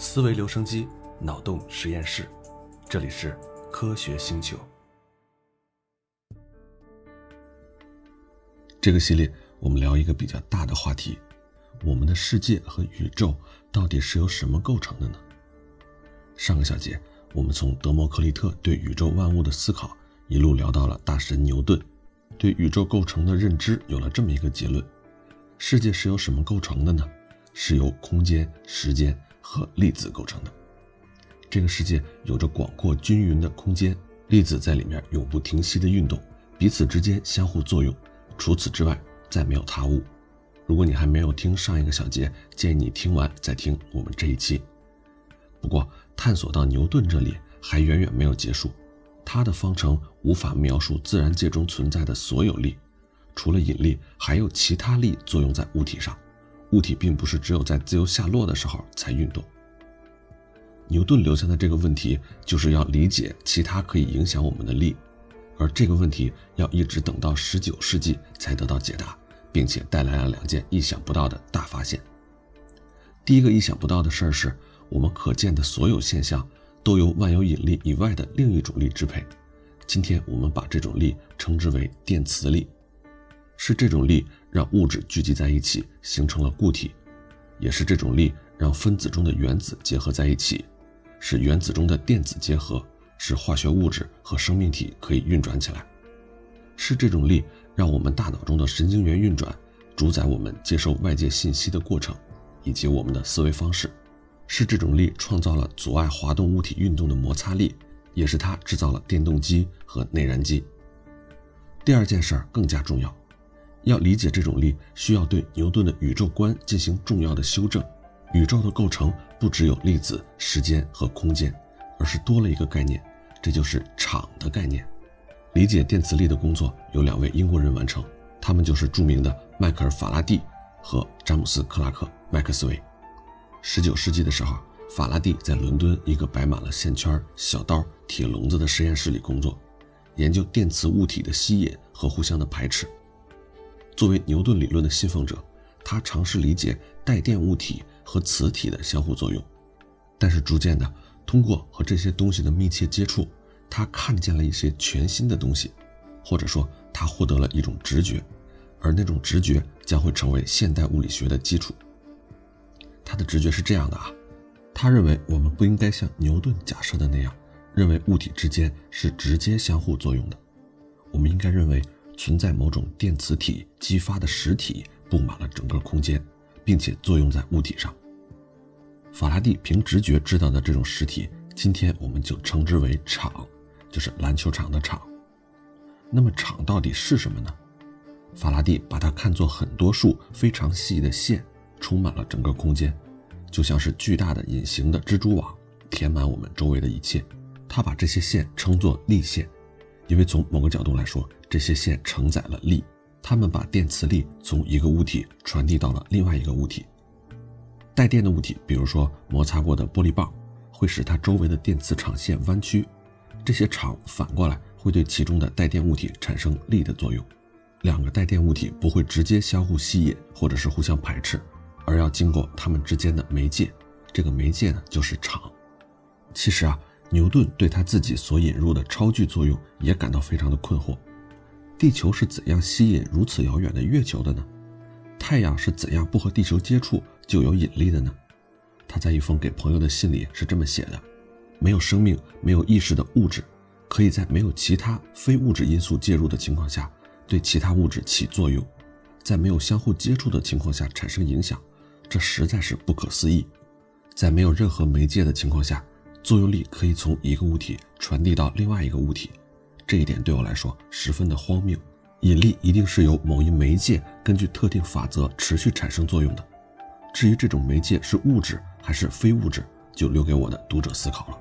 思维留声机，脑洞实验室，这里是科学星球。这个系列我们聊一个比较大的话题：我们的世界和宇宙到底是由什么构成的呢？上个小节我们从德谟克利特对宇宙万物的思考，一路聊到了大神牛顿对宇宙构成的认知，有了这么一个结论：世界是由什么构成的呢？是由空间、时间。和粒子构成的这个世界有着广阔均匀的空间，粒子在里面永不停息的运动，彼此之间相互作用。除此之外，再没有他物。如果你还没有听上一个小节，建议你听完再听我们这一期。不过，探索到牛顿这里还远远没有结束。他的方程无法描述自然界中存在的所有力，除了引力，还有其他力作用在物体上。物体并不是只有在自由下落的时候才运动。牛顿留下的这个问题，就是要理解其他可以影响我们的力，而这个问题要一直等到十九世纪才得到解答，并且带来了两件意想不到的大发现。第一个意想不到的事儿是，我们可见的所有现象都由万有引力以外的另一种力支配。今天我们把这种力称之为电磁力，是这种力。让物质聚集在一起，形成了固体，也是这种力让分子中的原子结合在一起，使原子中的电子结合，使化学物质和生命体可以运转起来。是这种力让我们大脑中的神经元运转，主宰我们接受外界信息的过程，以及我们的思维方式。是这种力创造了阻碍滑动物体运动的摩擦力，也是它制造了电动机和内燃机。第二件事儿更加重要。要理解这种力，需要对牛顿的宇宙观进行重要的修正。宇宙的构成不只有粒子、时间和空间，而是多了一个概念，这就是场的概念。理解电磁力的工作由两位英国人完成，他们就是著名的迈克尔·法拉第和詹姆斯·克拉克·麦克斯韦。19世纪的时候，法拉第在伦敦一个摆满了线圈、小刀、铁笼子的实验室里工作，研究电磁物体的吸引和互相的排斥。作为牛顿理论的信奉者，他尝试理解带电物体和磁体的相互作用。但是逐渐的，通过和这些东西的密切接触，他看见了一些全新的东西，或者说他获得了一种直觉，而那种直觉将会成为现代物理学的基础。他的直觉是这样的啊，他认为我们不应该像牛顿假设的那样，认为物体之间是直接相互作用的，我们应该认为。存在某种电磁体激发的实体布满了整个空间，并且作用在物体上。法拉第凭直觉知道的这种实体，今天我们就称之为场，就是篮球场的场。那么场到底是什么呢？法拉第把它看作很多束非常细的线，充满了整个空间，就像是巨大的隐形的蜘蛛网，填满我们周围的一切。他把这些线称作力线。因为从某个角度来说，这些线承载了力，它们把电磁力从一个物体传递到了另外一个物体。带电的物体，比如说摩擦过的玻璃棒，会使它周围的电磁场线弯曲，这些场反过来会对其中的带电物体产生力的作用。两个带电物体不会直接相互吸引或者是互相排斥，而要经过它们之间的媒介，这个媒介呢就是场。其实啊。牛顿对他自己所引入的超距作用也感到非常的困惑：地球是怎样吸引如此遥远的月球的呢？太阳是怎样不和地球接触就有引力的呢？他在一封给朋友的信里是这么写的：没有生命、没有意识的物质，可以在没有其他非物质因素介入的情况下对其他物质起作用，在没有相互接触的情况下产生影响，这实在是不可思议。在没有任何媒介的情况下。作用力可以从一个物体传递到另外一个物体，这一点对我来说十分的荒谬。引力一定是由某一媒介根据特定法则持续产生作用的。至于这种媒介是物质还是非物质，就留给我的读者思考了。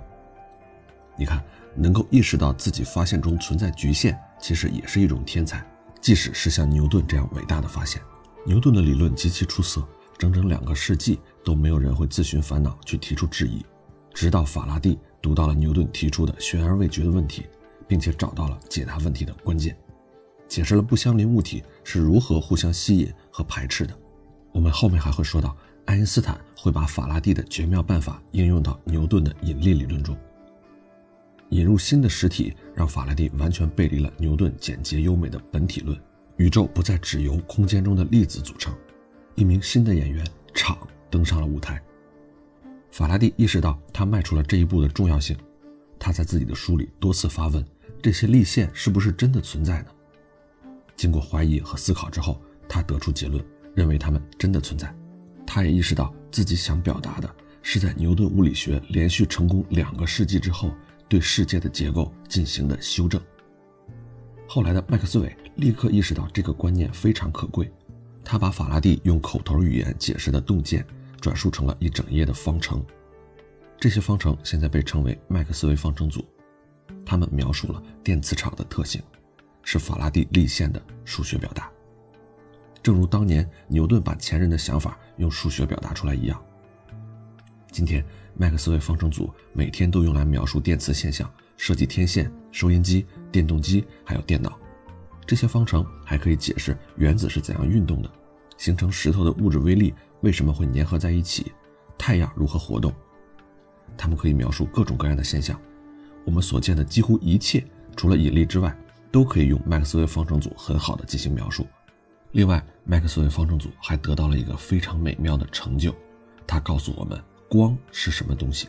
你看，能够意识到自己发现中存在局限，其实也是一种天才。即使是像牛顿这样伟大的发现，牛顿的理论极其出色，整整两个世纪都没有人会自寻烦恼去提出质疑。直到法拉第读到了牛顿提出的悬而未决的问题，并且找到了解答问题的关键，解释了不相邻物体是如何互相吸引和排斥的。我们后面还会说到，爱因斯坦会把法拉第的绝妙办法应用到牛顿的引力理论中。引入新的实体，让法拉第完全背离了牛顿简洁优美的本体论，宇宙不再只由空间中的粒子组成。一名新的演员场登上了舞台。法拉第意识到他迈出了这一步的重要性。他在自己的书里多次发问：这些力线是不是真的存在呢？经过怀疑和思考之后，他得出结论，认为它们真的存在。他也意识到自己想表达的是，在牛顿物理学连续成功两个世纪之后，对世界的结构进行的修正。后来的麦克斯韦立刻意识到这个观念非常可贵，他把法拉第用口头语言解释的洞见转述成了一整页的方程。这些方程现在被称为麦克斯韦方程组，它们描述了电磁场的特性，是法拉第立线的数学表达。正如当年牛顿把前人的想法用数学表达出来一样，今天麦克斯韦方程组每天都用来描述电磁现象、设计天线、收音机、电动机，还有电脑。这些方程还可以解释原子是怎样运动的，形成石头的物质微粒为什么会粘合在一起，太阳如何活动。它们可以描述各种各样的现象，我们所见的几乎一切，除了引力之外，都可以用麦克斯韦方程组很好的进行描述。另外，麦克斯韦方程组还得到了一个非常美妙的成就，它告诉我们光是什么东西。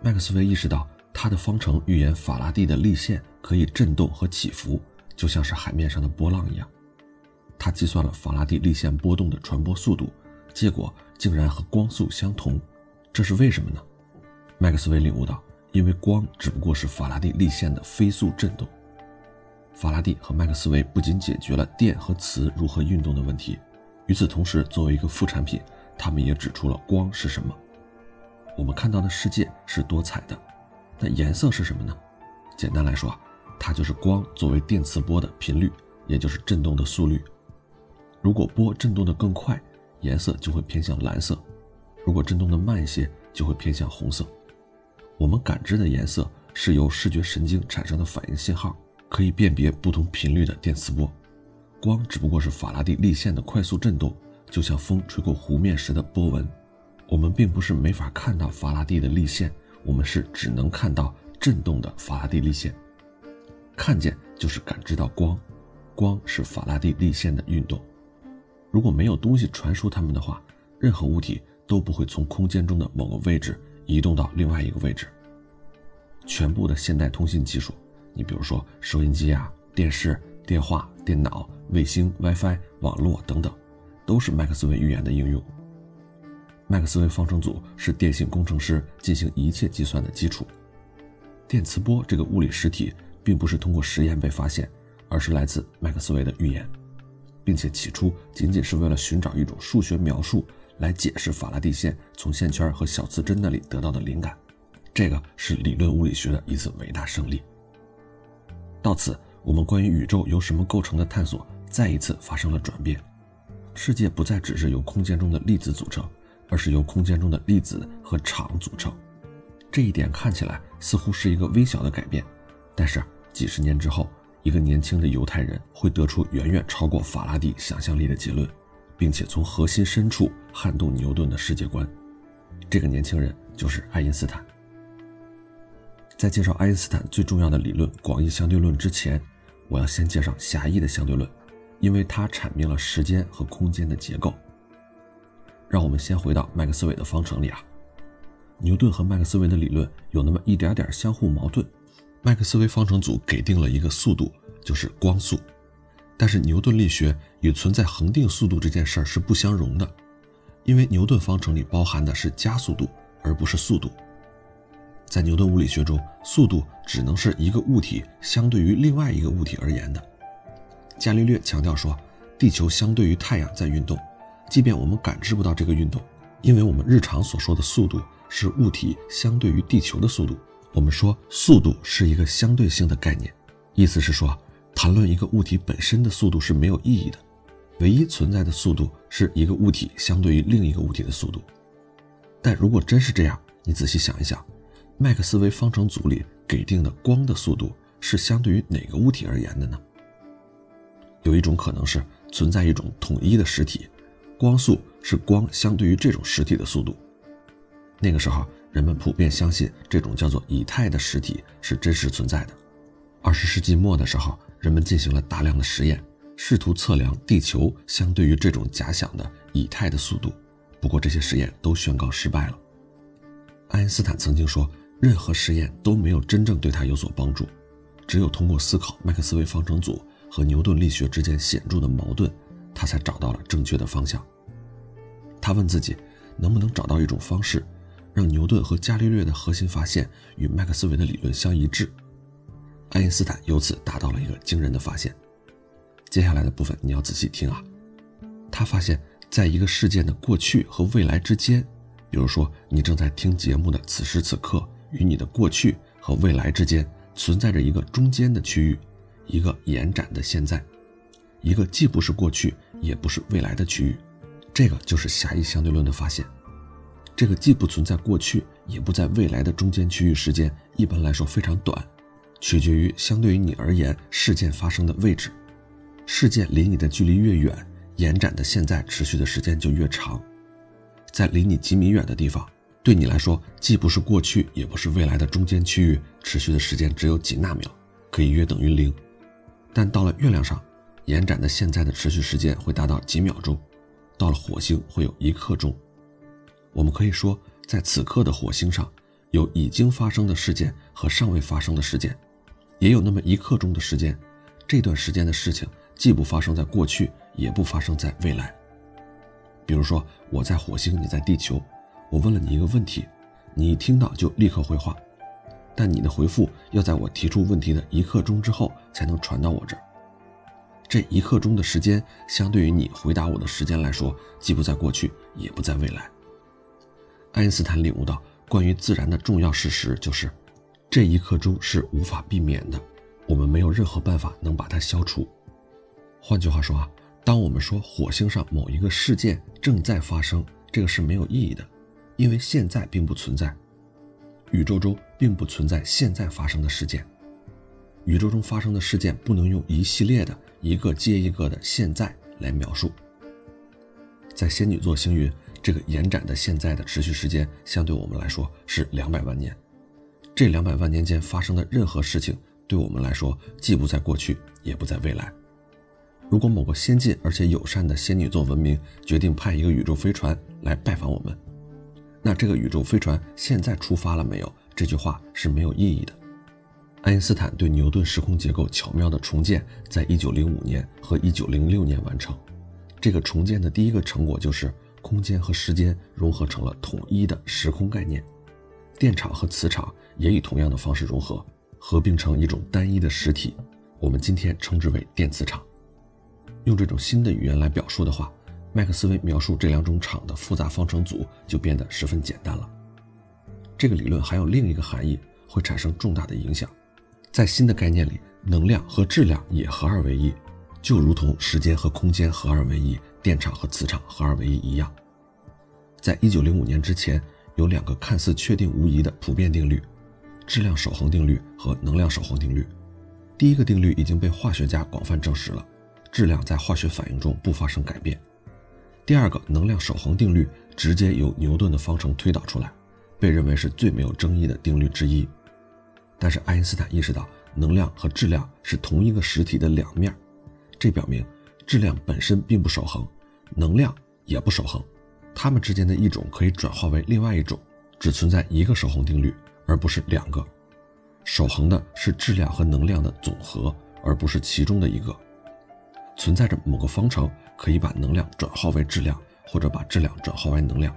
麦克斯韦意识到，他的方程预言法拉第的力线可以振动和起伏，就像是海面上的波浪一样。他计算了法拉第力线波动的传播速度，结果竟然和光速相同，这是为什么呢？麦克斯韦领悟到，因为光只不过是法拉第力线的飞速振动。法拉第和麦克斯韦不仅解决了电和磁如何运动的问题，与此同时，作为一个副产品，他们也指出了光是什么。我们看到的世界是多彩的，那颜色是什么呢？简单来说，它就是光作为电磁波的频率，也就是振动的速率。如果波振动的更快，颜色就会偏向蓝色；如果振动的慢一些，就会偏向红色。我们感知的颜色是由视觉神经产生的反应信号，可以辨别不同频率的电磁波。光只不过是法拉第力线的快速振动，就像风吹过湖面时的波纹。我们并不是没法看到法拉第的力线，我们是只能看到振动的法拉第力线。看见就是感知到光，光是法拉第力线的运动。如果没有东西传输它们的话，任何物体都不会从空间中的某个位置。移动到另外一个位置。全部的现代通信技术，你比如说收音机啊、电视、电话、电脑、卫星、WiFi、网络等等，都是麦克斯韦预言的应用。麦克斯韦方程组是电信工程师进行一切计算的基础。电磁波这个物理实体并不是通过实验被发现，而是来自麦克斯韦的预言，并且起初仅仅是为了寻找一种数学描述。来解释法拉第线从线圈和小磁针那里得到的灵感，这个是理论物理学的一次伟大胜利。到此，我们关于宇宙由什么构成的探索再一次发生了转变。世界不再只是由空间中的粒子组成，而是由空间中的粒子和场组成。这一点看起来似乎是一个微小的改变，但是几十年之后，一个年轻的犹太人会得出远远超过法拉第想象力的结论。并且从核心深处撼动牛顿的世界观，这个年轻人就是爱因斯坦。在介绍爱因斯坦最重要的理论广义相对论之前，我要先介绍狭义的相对论，因为它阐明了时间和空间的结构。让我们先回到麦克斯韦的方程里啊，牛顿和麦克斯韦的理论有那么一点点相互矛盾。麦克斯韦方程组给定了一个速度，就是光速。但是牛顿力学与存在恒定速度这件事儿是不相容的，因为牛顿方程里包含的是加速度，而不是速度。在牛顿物理学中，速度只能是一个物体相对于另外一个物体而言的。伽利略强调说，地球相对于太阳在运动，即便我们感知不到这个运动，因为我们日常所说的速度是物体相对于地球的速度。我们说速度是一个相对性的概念，意思是说。谈论一个物体本身的速度是没有意义的，唯一存在的速度是一个物体相对于另一个物体的速度。但如果真是这样，你仔细想一想，麦克斯韦方程组里给定的光的速度是相对于哪个物体而言的呢？有一种可能是存在一种统一的实体，光速是光相对于这种实体的速度。那个时候，人们普遍相信这种叫做以太的实体是真实存在的。二十世纪末的时候，人们进行了大量的实验，试图测量地球相对于这种假想的以太的速度。不过，这些实验都宣告失败了。爱因斯坦曾经说，任何实验都没有真正对他有所帮助，只有通过思考麦克斯韦方程组和牛顿力学之间显著的矛盾，他才找到了正确的方向。他问自己，能不能找到一种方式，让牛顿和伽利略的核心发现与麦克斯韦的理论相一致？爱因斯坦由此达到了一个惊人的发现。接下来的部分你要仔细听啊，他发现。在一个事件的过去和未来之间，比如说你正在听节目的此时此刻，与你的过去和未来之间存在着一个中间的区域，一个延展的现在，一个既不是过去也不是未来的区域，这个就是狭义相对论的发现。这个既不存在过去也不在未来的中间区域时间，一般来说非常短，取决于相对于你而言事件发生的位置，事件离你的距离越远。延展的现在持续的时间就越长，在离你几米远的地方，对你来说既不是过去也不是未来的中间区域，持续的时间只有几纳秒，可以约等于零。但到了月亮上，延展的现在的持续时间会达到几秒钟，到了火星会有一刻钟。我们可以说，在此刻的火星上，有已经发生的事件和尚未发生的事件，也有那么一刻钟的时间，这段时间的事情既不发生在过去。也不发生在未来。比如说，我在火星，你在地球，我问了你一个问题，你一听到就立刻回话，但你的回复要在我提出问题的一刻钟之后才能传到我这儿。这一刻钟的时间，相对于你回答我的时间来说，既不在过去，也不在未来。爱因斯坦领悟到，关于自然的重要事实就是，这一刻钟是无法避免的，我们没有任何办法能把它消除。换句话说啊。当我们说火星上某一个事件正在发生，这个是没有意义的，因为现在并不存在。宇宙中并不存在现在发生的事件，宇宙中发生的事件不能用一系列的一个接一个的现在来描述。在仙女座星云，这个延展的现在的持续时间，相对我们来说是两百万年。这两百万年间发生的任何事情，对我们来说既不在过去，也不在未来。如果某个先进而且友善的仙女座文明决定派一个宇宙飞船来拜访我们，那这个宇宙飞船现在出发了没有？这句话是没有意义的。爱因斯坦对牛顿时空结构巧妙的重建，在一九零五年和一九零六年完成。这个重建的第一个成果就是空间和时间融合成了统一的时空概念，电场和磁场也以同样的方式融合，合并成一种单一的实体，我们今天称之为电磁场。用这种新的语言来表述的话，麦克斯韦描述这两种场的复杂方程组就变得十分简单了。这个理论还有另一个含义，会产生重大的影响。在新的概念里，能量和质量也合二为一，就如同时间和空间合二为一，电场和磁场合二为一一样。在一九零五年之前，有两个看似确定无疑的普遍定律：质量守恒定律和能量守恒定律。第一个定律已经被化学家广泛证实了。质量在化学反应中不发生改变。第二个能量守恒定律直接由牛顿的方程推导出来，被认为是最没有争议的定律之一。但是爱因斯坦意识到，能量和质量是同一个实体的两面，这表明质量本身并不守恒，能量也不守恒，它们之间的一种可以转化为另外一种，只存在一个守恒定律，而不是两个。守恒的是质量和能量的总和，而不是其中的一个。存在着某个方程可以把能量转化为质量，或者把质量转化为能量。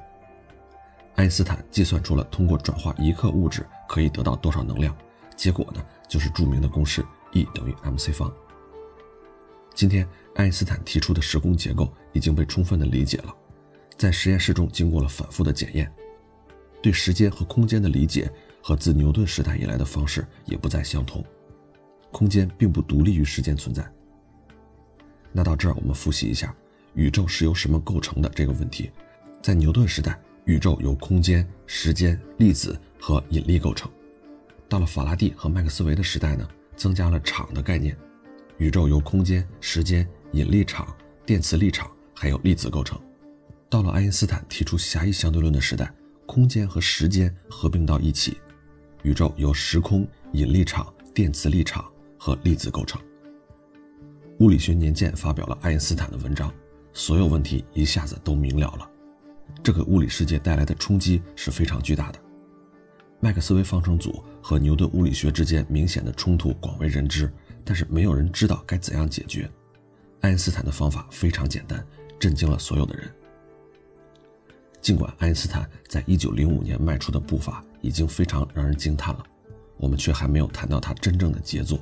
爱因斯坦计算出了通过转化一克物质可以得到多少能量，结果呢就是著名的公式 E 等于 mc 方。今天爱因斯坦提出的时空结构已经被充分的理解了，在实验室中经过了反复的检验，对时间和空间的理解和自牛顿时代以来的方式也不再相同。空间并不独立于时间存在。那到这儿，我们复习一下宇宙是由什么构成的这个问题。在牛顿时代，宇宙由空间、时间、粒子和引力构成。到了法拉第和麦克斯韦的时代呢，增加了场的概念，宇宙由空间、时间、引力场、电磁力场还有粒子构成。到了爱因斯坦提出狭义相对论的时代，空间和时间合并到一起，宇宙由时空、引力场、电磁力场和粒子构成。物理学年鉴发表了爱因斯坦的文章，所有问题一下子都明了了。这个物理世界带来的冲击是非常巨大的。麦克斯韦方程组和牛顿物理学之间明显的冲突广为人知，但是没有人知道该怎样解决。爱因斯坦的方法非常简单，震惊了所有的人。尽管爱因斯坦在一九零五年迈出的步伐已经非常让人惊叹了，我们却还没有谈到他真正的杰作。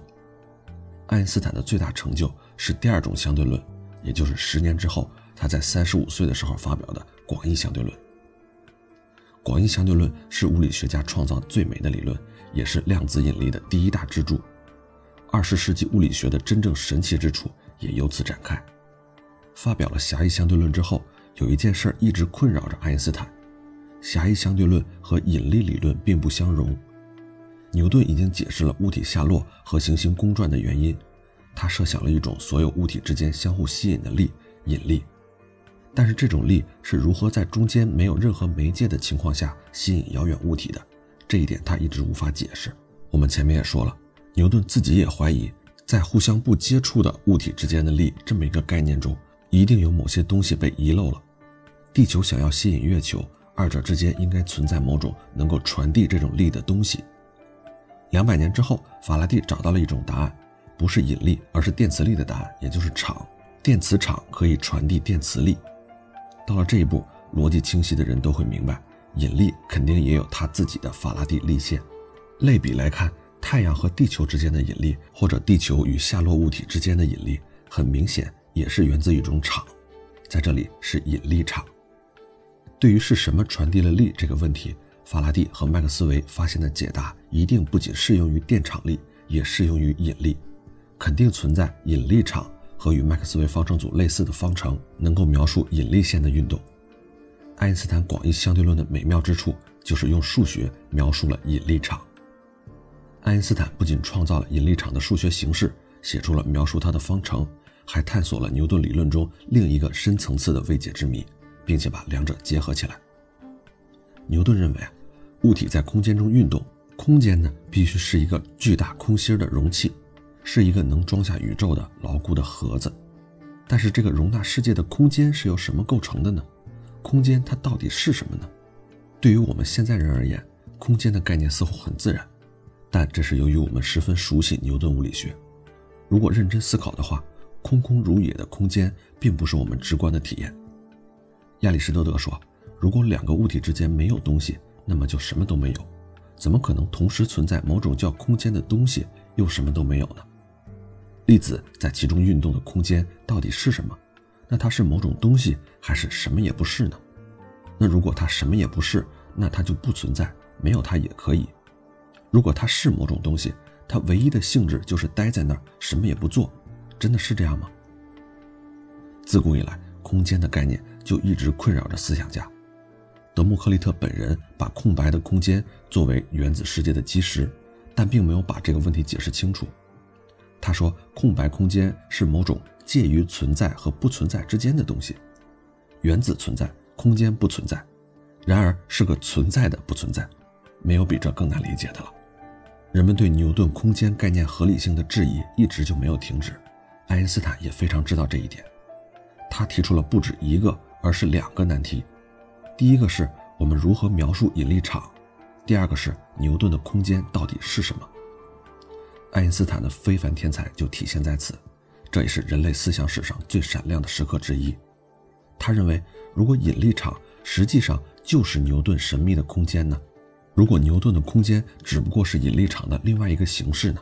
爱因斯坦的最大成就是第二种相对论，也就是十年之后他在三十五岁的时候发表的广义相对论。广义相对论是物理学家创造最美的理论，也是量子引力的第一大支柱。二十世纪物理学的真正神奇之处也由此展开。发表了狭义相对论之后，有一件事一直困扰着爱因斯坦：狭义相对论和引力理论并不相容。牛顿已经解释了物体下落和行星公转的原因，他设想了一种所有物体之间相互吸引的力——引力。但是这种力是如何在中间没有任何媒介的情况下吸引遥远物体的？这一点他一直无法解释。我们前面也说了，牛顿自己也怀疑，在互相不接触的物体之间的力这么一个概念中，一定有某些东西被遗漏了。地球想要吸引月球，二者之间应该存在某种能够传递这种力的东西。两百年之后，法拉第找到了一种答案，不是引力，而是电磁力的答案，也就是场。电磁场可以传递电磁力。到了这一步，逻辑清晰的人都会明白，引力肯定也有它自己的法拉第力线。类比来看，太阳和地球之间的引力，或者地球与下落物体之间的引力，很明显也是源自一种场，在这里是引力场。对于是什么传递了力这个问题，法拉第和麦克斯韦发现的解答一定不仅适用于电场力，也适用于引力，肯定存在引力场。和与麦克斯韦方程组类似的方程，能够描述引力线的运动。爱因斯坦广义相对论的美妙之处，就是用数学描述了引力场。爱因斯坦不仅创造了引力场的数学形式，写出了描述它的方程，还探索了牛顿理论中另一个深层次的未解之谜，并且把两者结合起来。牛顿认为啊，物体在空间中运动，空间呢必须是一个巨大空心的容器。是一个能装下宇宙的牢固的盒子，但是这个容纳世界的空间是由什么构成的呢？空间它到底是什么呢？对于我们现在人而言，空间的概念似乎很自然，但这是由于我们十分熟悉牛顿物理学。如果认真思考的话，空空如也的空间并不是我们直观的体验。亚里士多德说，如果两个物体之间没有东西，那么就什么都没有。怎么可能同时存在某种叫空间的东西，又什么都没有呢？粒子在其中运动的空间到底是什么？那它是某种东西，还是什么也不是呢？那如果它什么也不是，那它就不存在，没有它也可以。如果它是某种东西，它唯一的性质就是待在那儿，什么也不做，真的是这样吗？自古以来，空间的概念就一直困扰着思想家。德谟克利特本人把空白的空间作为原子世界的基石，但并没有把这个问题解释清楚。他说：“空白空间是某种介于存在和不存在之间的东西，原子存在，空间不存在，然而是个存在的不存在，没有比这更难理解的了。”人们对牛顿空间概念合理性的质疑一直就没有停止，爱因斯坦也非常知道这一点，他提出了不止一个，而是两个难题：第一个是我们如何描述引力场，第二个是牛顿的空间到底是什么。爱因斯坦的非凡天才就体现在此，这也是人类思想史上最闪亮的时刻之一。他认为，如果引力场实际上就是牛顿神秘的空间呢？如果牛顿的空间只不过是引力场的另外一个形式呢？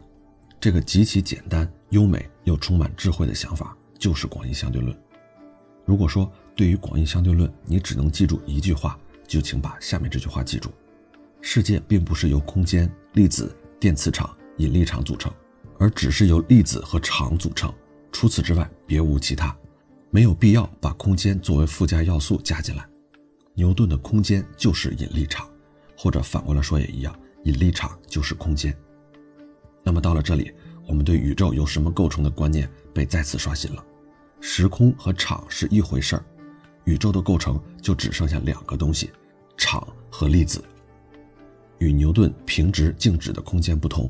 这个极其简单、优美又充满智慧的想法就是广义相对论。如果说对于广义相对论你只能记住一句话，就请把下面这句话记住：世界并不是由空间、粒子、电磁场。引力场组成，而只是由粒子和场组成，除此之外别无其他，没有必要把空间作为附加要素加进来。牛顿的空间就是引力场，或者反过来说也一样，引力场就是空间。那么到了这里，我们对宇宙由什么构成的观念被再次刷新了。时空和场是一回事儿，宇宙的构成就只剩下两个东西：场和粒子。与牛顿平直静止的空间不同，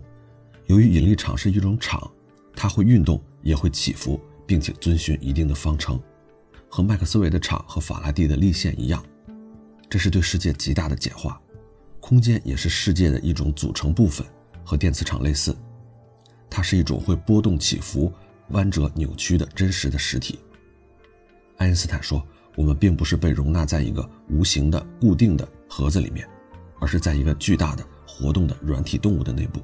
由于引力场是一种场，它会运动，也会起伏，并且遵循一定的方程，和麦克斯韦的场和法拉第的力线一样。这是对世界极大的简化。空间也是世界的一种组成部分，和电磁场类似，它是一种会波动起伏、弯折扭曲的真实的实体。爱因斯坦说：“我们并不是被容纳在一个无形的固定的盒子里面。”而是在一个巨大的活动的软体动物的内部。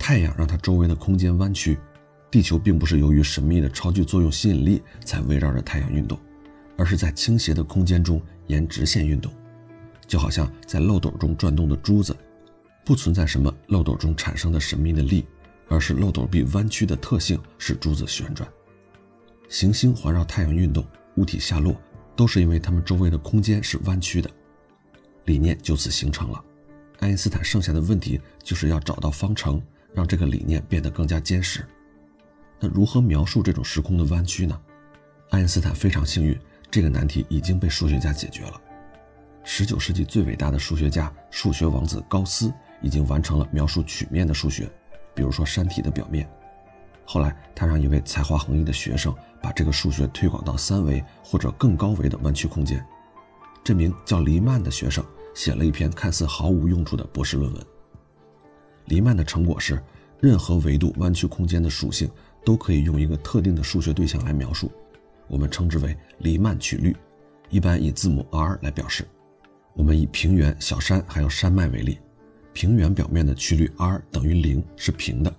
太阳让它周围的空间弯曲，地球并不是由于神秘的超距作用吸引力才围绕着太阳运动，而是在倾斜的空间中沿直线运动，就好像在漏斗中转动的珠子，不存在什么漏斗中产生的神秘的力，而是漏斗壁弯曲的特性使珠子旋转。行星环绕太阳运动，物体下落，都是因为它们周围的空间是弯曲的。理念就此形成了。爱因斯坦剩下的问题就是要找到方程，让这个理念变得更加坚实。那如何描述这种时空的弯曲呢？爱因斯坦非常幸运，这个难题已经被数学家解决了。19世纪最伟大的数学家、数学王子高斯已经完成了描述曲面的数学，比如说山体的表面。后来，他让一位才华横溢的学生把这个数学推广到三维或者更高维的弯曲空间。这名叫黎曼的学生。写了一篇看似毫无用处的博士论文。黎曼的成果是，任何维度弯曲空间的属性都可以用一个特定的数学对象来描述，我们称之为黎曼曲率，一般以字母 r 来表示。我们以平原、小山还有山脉为例，平原表面的曲率 r 等于零是平的，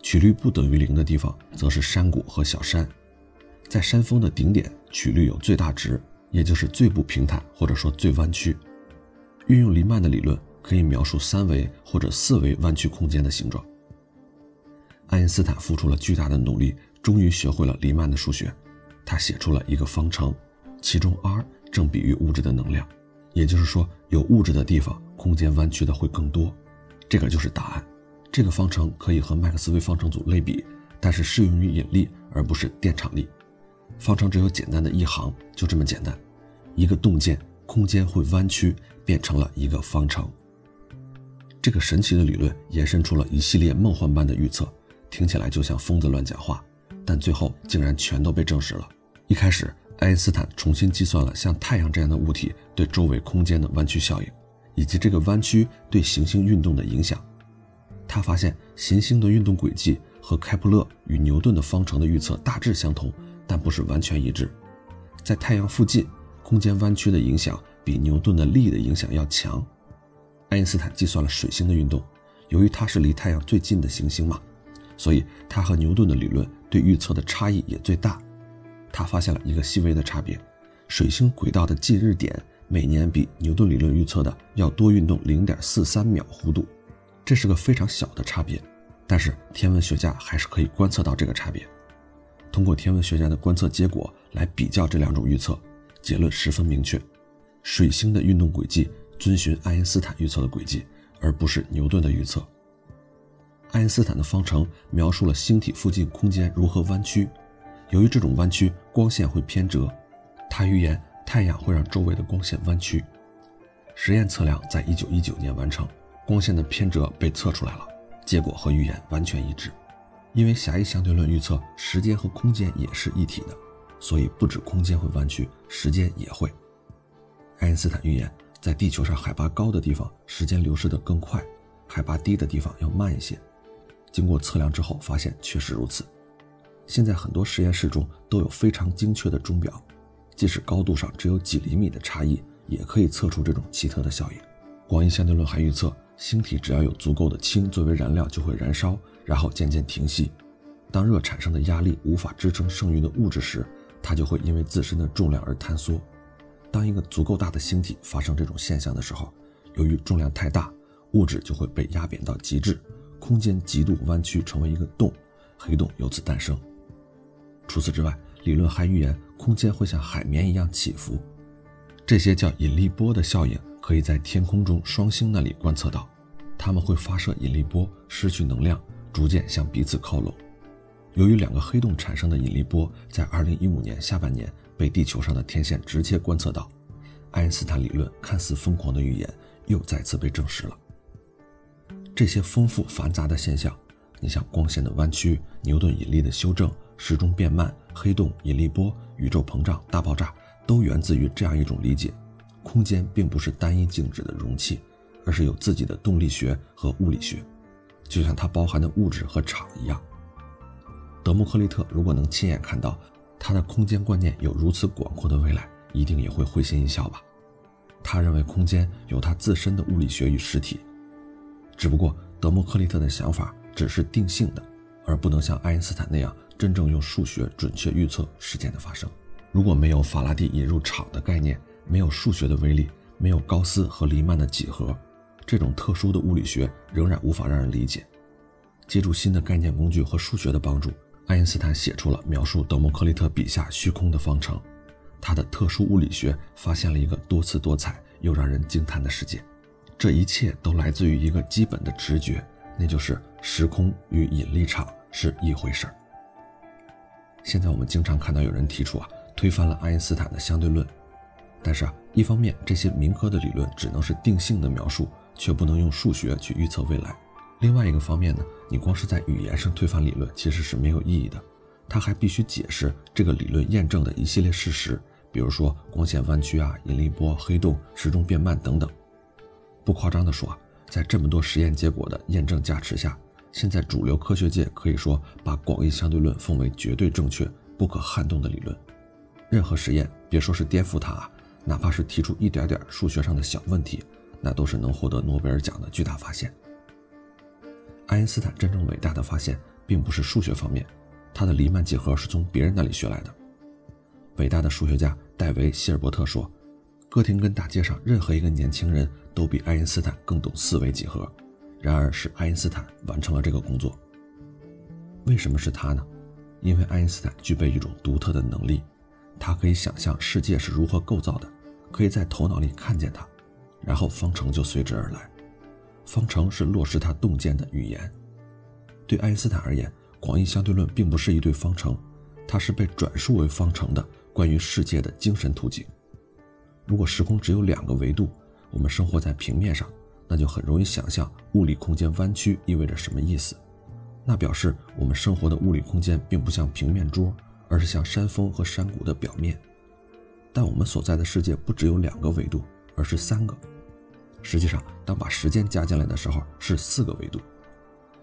曲率不等于零的地方则是山谷和小山。在山峰的顶点，曲率有最大值，也就是最不平坦或者说最弯曲。运用黎曼的理论，可以描述三维或者四维弯曲空间的形状。爱因斯坦付出了巨大的努力，终于学会了黎曼的数学。他写出了一个方程，其中 r 正比喻物质的能量，也就是说，有物质的地方，空间弯曲的会更多。这个就是答案。这个方程可以和麦克斯韦方程组类比，但是适用于引力而不是电场力。方程只有简单的一行，就这么简单，一个洞见。空间会弯曲，变成了一个方程。这个神奇的理论延伸出了一系列梦幻般的预测，听起来就像疯子乱讲话，但最后竟然全都被证实了。一开始，爱因斯坦重新计算了像太阳这样的物体对周围空间的弯曲效应，以及这个弯曲对行星运动的影响。他发现行星的运动轨迹和开普勒与牛顿的方程的预测大致相同，但不是完全一致。在太阳附近。空间弯曲的影响比牛顿的力的影响要强。爱因斯坦计算了水星的运动，由于它是离太阳最近的行星嘛，所以它和牛顿的理论对预测的差异也最大。他发现了一个细微的差别：水星轨道的近日点每年比牛顿理论预测的要多运动零点四三秒弧度。这是个非常小的差别，但是天文学家还是可以观测到这个差别。通过天文学家的观测结果来比较这两种预测。结论十分明确，水星的运动轨迹遵循爱因斯坦预测的轨迹，而不是牛顿的预测。爱因斯坦的方程描述了星体附近空间如何弯曲，由于这种弯曲，光线会偏折。他预言太阳会让周围的光线弯曲。实验测量在一九一九年完成，光线的偏折被测出来了，结果和预言完全一致。因为狭义相对论预测时间和空间也是一体的。所以，不止空间会弯曲，时间也会。爱因斯坦预言，在地球上海拔高的地方，时间流逝得更快；海拔低的地方要慢一些。经过测量之后，发现确实如此。现在很多实验室中都有非常精确的钟表，即使高度上只有几厘米的差异，也可以测出这种奇特的效应。广义相对论还预测，星体只要有足够的氢作为燃料，就会燃烧，然后渐渐停息。当热产生的压力无法支撑剩余的物质时，它就会因为自身的重量而坍缩。当一个足够大的星体发生这种现象的时候，由于重量太大，物质就会被压扁到极致，空间极度弯曲，成为一个洞，黑洞由此诞生。除此之外，理论还预言空间会像海绵一样起伏。这些叫引力波的效应，可以在天空中双星那里观测到，它们会发射引力波，失去能量，逐渐向彼此靠拢。由于两个黑洞产生的引力波在2015年下半年被地球上的天线直接观测到，爱因斯坦理论看似疯狂的预言又再次被证实了。这些丰富繁杂的现象，你像光线的弯曲、牛顿引力的修正、时钟变慢、黑洞、引力波、宇宙膨胀、大爆炸，都源自于这样一种理解：空间并不是单一静止的容器，而是有自己的动力学和物理学，就像它包含的物质和场一样。德谟克利特如果能亲眼看到他的空间观念有如此广阔的未来，一定也会会心一笑吧。他认为空间有它自身的物理学与实体，只不过德谟克利特的想法只是定性的，而不能像爱因斯坦那样真正用数学准确预测事件的发生。如果没有法拉第引入场的概念，没有数学的威力，没有高斯和黎曼的几何，这种特殊的物理学仍然无法让人理解。借助新的概念工具和数学的帮助。爱因斯坦写出了描述德谟克利特笔下虚空的方程，他的特殊物理学发现了一个多姿多彩又让人惊叹的世界。这一切都来自于一个基本的直觉，那就是时空与引力场是一回事儿。现在我们经常看到有人提出啊，推翻了爱因斯坦的相对论，但是啊，一方面这些民科的理论只能是定性的描述，却不能用数学去预测未来。另外一个方面呢，你光是在语言上推翻理论其实是没有意义的，它还必须解释这个理论验证的一系列事实，比如说光线弯曲啊、引力波、黑洞、时钟变慢等等。不夸张地说啊，在这么多实验结果的验证加持下，现在主流科学界可以说把广义相对论奉为绝对正确、不可撼动的理论。任何实验，别说是颠覆它啊，哪怕是提出一点点数学上的小问题，那都是能获得诺贝尔奖的巨大发现。爱因斯坦真正伟大的发现，并不是数学方面，他的黎曼几何是从别人那里学来的。伟大的数学家戴维·希尔伯特说：“哥廷根大街上任何一个年轻人都比爱因斯坦更懂四维几何。”然而，是爱因斯坦完成了这个工作。为什么是他呢？因为爱因斯坦具备一种独特的能力，他可以想象世界是如何构造的，可以在头脑里看见它，然后方程就随之而来。方程是落实他洞见的语言。对爱因斯坦而言，广义相对论并不是一对方程，它是被转述为方程的关于世界的精神图景。如果时空只有两个维度，我们生活在平面上，那就很容易想象物理空间弯曲意味着什么意思。那表示我们生活的物理空间并不像平面桌，而是像山峰和山谷的表面。但我们所在的世界不只有两个维度，而是三个。实际上，当把时间加进来的时候，是四个维度。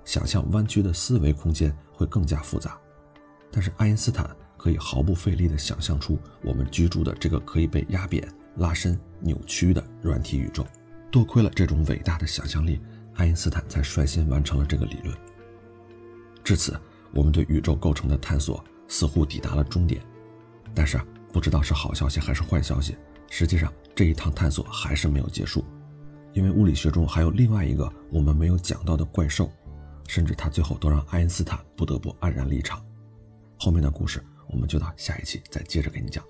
想象弯曲的四维空间会更加复杂，但是爱因斯坦可以毫不费力地想象出我们居住的这个可以被压扁、拉伸、扭曲的软体宇宙。多亏了这种伟大的想象力，爱因斯坦才率先完成了这个理论。至此，我们对宇宙构成的探索似乎抵达了终点。但是，不知道是好消息还是坏消息，实际上这一趟探索还是没有结束。因为物理学中还有另外一个我们没有讲到的怪兽，甚至他最后都让爱因斯坦不得不黯然离场。后面的故事我们就到下一期再接着给你讲。